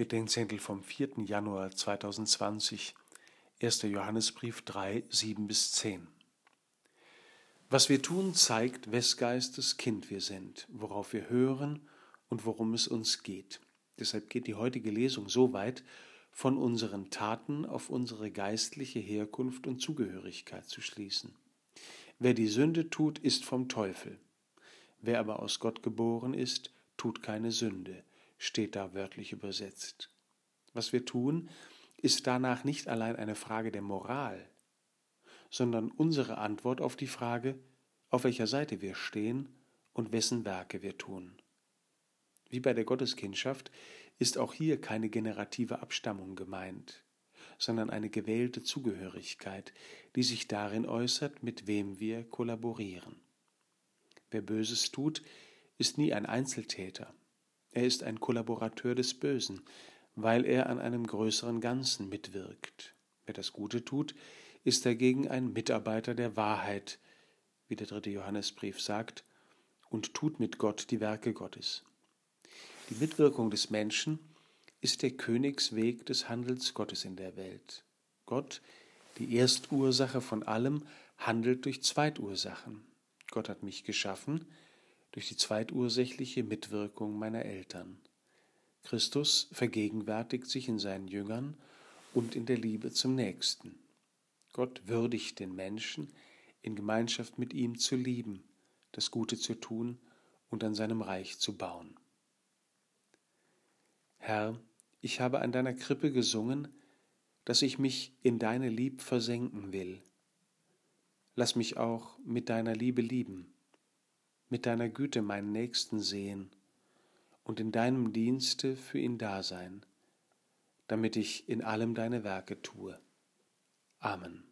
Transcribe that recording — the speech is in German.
Bedenkzettel vom 4. Januar 2020, 1. Johannesbrief 3, 7 bis 10. Was wir tun, zeigt, wes Geistes Kind wir sind, worauf wir hören und worum es uns geht. Deshalb geht die heutige Lesung so weit, von unseren Taten auf unsere geistliche Herkunft und Zugehörigkeit zu schließen. Wer die Sünde tut, ist vom Teufel. Wer aber aus Gott geboren ist, tut keine Sünde steht da wörtlich übersetzt. Was wir tun, ist danach nicht allein eine Frage der Moral, sondern unsere Antwort auf die Frage, auf welcher Seite wir stehen und wessen Werke wir tun. Wie bei der Gotteskindschaft ist auch hier keine generative Abstammung gemeint, sondern eine gewählte Zugehörigkeit, die sich darin äußert, mit wem wir kollaborieren. Wer Böses tut, ist nie ein Einzeltäter, er ist ein Kollaborateur des Bösen, weil er an einem größeren Ganzen mitwirkt. Wer das Gute tut, ist dagegen ein Mitarbeiter der Wahrheit, wie der dritte Johannesbrief sagt, und tut mit Gott die Werke Gottes. Die Mitwirkung des Menschen ist der Königsweg des Handels Gottes in der Welt. Gott, die Erstursache von allem, handelt durch Zweitursachen. Gott hat mich geschaffen, durch die zweitursächliche Mitwirkung meiner Eltern. Christus vergegenwärtigt sich in seinen Jüngern und in der Liebe zum Nächsten. Gott würdigt den Menschen, in Gemeinschaft mit ihm zu lieben, das Gute zu tun und an seinem Reich zu bauen. Herr, ich habe an deiner Krippe gesungen, dass ich mich in deine Lieb versenken will. Lass mich auch mit deiner Liebe lieben mit deiner Güte meinen Nächsten sehen und in deinem Dienste für ihn da sein, damit ich in allem deine Werke tue. Amen.